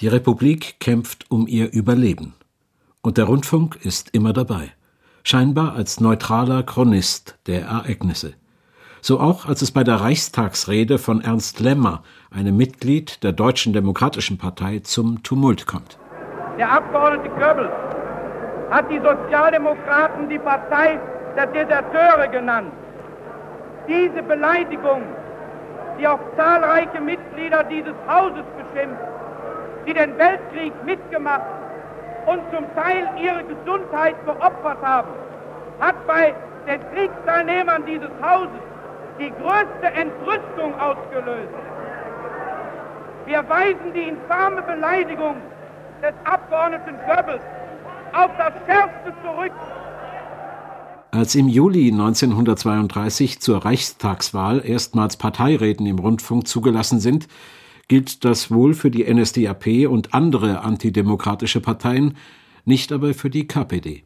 die Republik kämpft um ihr Überleben. Und der Rundfunk ist immer dabei, scheinbar als neutraler Chronist der Ereignisse. So auch als es bei der Reichstagsrede von Ernst Lemmer, einem Mitglied der Deutschen Demokratischen Partei, zum Tumult kommt. Der Abgeordnete Goebbels hat die Sozialdemokraten die Partei der Deserteure genannt. Diese Beleidigung, die auch zahlreiche Mitglieder dieses Hauses beschimpft, die den Weltkrieg mitgemacht und zum Teil ihre Gesundheit geopfert haben, hat bei den Kriegsteilnehmern dieses Hauses die größte Entrüstung ausgelöst. Wir weisen die infame Beleidigung des Abgeordneten Goebbels auf das Schärfste zurück. Als im Juli 1932 zur Reichstagswahl erstmals Parteireden im Rundfunk zugelassen sind, gilt das wohl für die NSDAP und andere antidemokratische Parteien, nicht aber für die KPD.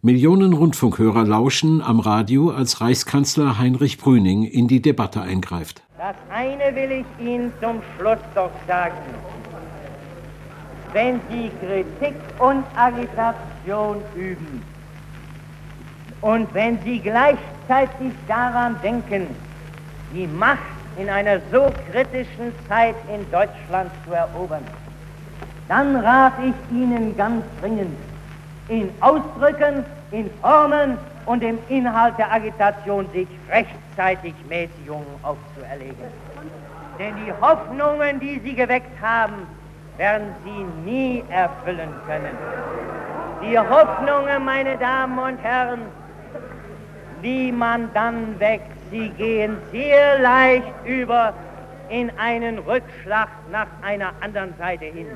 Millionen Rundfunkhörer lauschen am Radio, als Reichskanzler Heinrich Brüning in die Debatte eingreift. Das eine will ich Ihnen zum Schluss doch sagen. Wenn Sie Kritik und Agitation üben, und wenn Sie gleichzeitig daran denken, die Macht in einer so kritischen Zeit in Deutschland zu erobern, dann rate ich Ihnen ganz dringend, in Ausdrücken, in Formen und im Inhalt der Agitation sich rechtzeitig Mäßigungen aufzuerlegen. Denn die Hoffnungen, die Sie geweckt haben, werden Sie nie erfüllen können. Die Hoffnungen, meine Damen und Herren, wie man dann wächst. Sie gehen sehr leicht über in einen Rückschlag nach einer anderen Seite hin.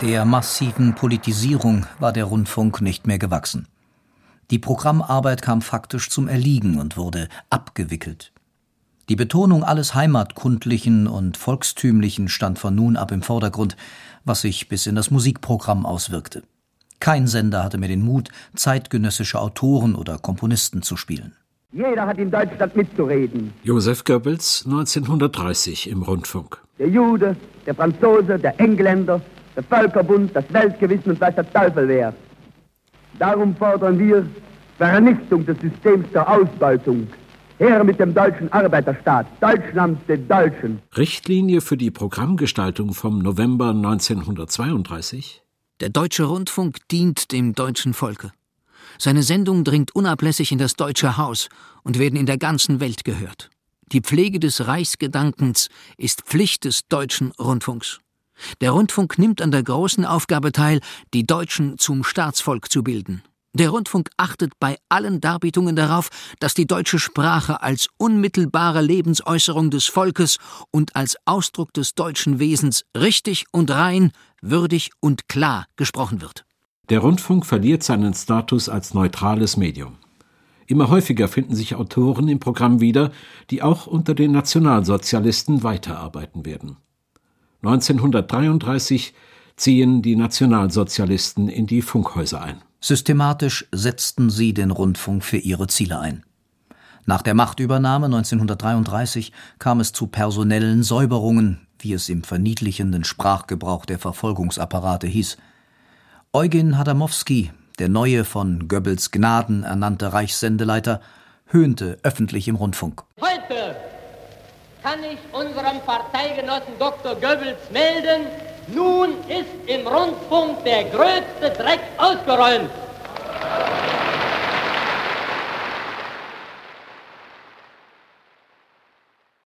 Der massiven Politisierung war der Rundfunk nicht mehr gewachsen. Die Programmarbeit kam faktisch zum Erliegen und wurde abgewickelt. Die Betonung alles Heimatkundlichen und Volkstümlichen stand von nun ab im Vordergrund, was sich bis in das Musikprogramm auswirkte. Kein Sender hatte mehr den Mut, zeitgenössische Autoren oder Komponisten zu spielen. Jeder hat in Deutschland mitzureden. Josef Goebbels 1930 im Rundfunk. Der Jude, der Franzose, der Engländer, der Völkerbund, das Weltgewissen und weiß der Teufel wer. Darum fordern wir Vernichtung des Systems der Ausbeutung. Her mit dem deutschen Arbeiterstaat, Deutschland den Deutschen. Richtlinie für die Programmgestaltung vom November 1932? Der deutsche Rundfunk dient dem deutschen Volke. Seine Sendung dringt unablässig in das deutsche Haus und werden in der ganzen Welt gehört. Die Pflege des Reichsgedankens ist Pflicht des deutschen Rundfunks. Der Rundfunk nimmt an der großen Aufgabe teil, die Deutschen zum Staatsvolk zu bilden. Der Rundfunk achtet bei allen Darbietungen darauf, dass die deutsche Sprache als unmittelbare Lebensäußerung des Volkes und als Ausdruck des deutschen Wesens richtig und rein, würdig und klar gesprochen wird. Der Rundfunk verliert seinen Status als neutrales Medium. Immer häufiger finden sich Autoren im Programm wieder, die auch unter den Nationalsozialisten weiterarbeiten werden. 1933 ziehen die Nationalsozialisten in die Funkhäuser ein. Systematisch setzten sie den Rundfunk für ihre Ziele ein. Nach der Machtübernahme 1933 kam es zu personellen Säuberungen, wie es im verniedlichenden Sprachgebrauch der Verfolgungsapparate hieß. Eugen Hadamowski, der neue von Goebbels Gnaden ernannte Reichssendeleiter, höhnte öffentlich im Rundfunk. Heute kann ich unserem Parteigenossen Dr. Goebbels melden, nun ist im Rundfunk der größte Dreck ausgeräumt.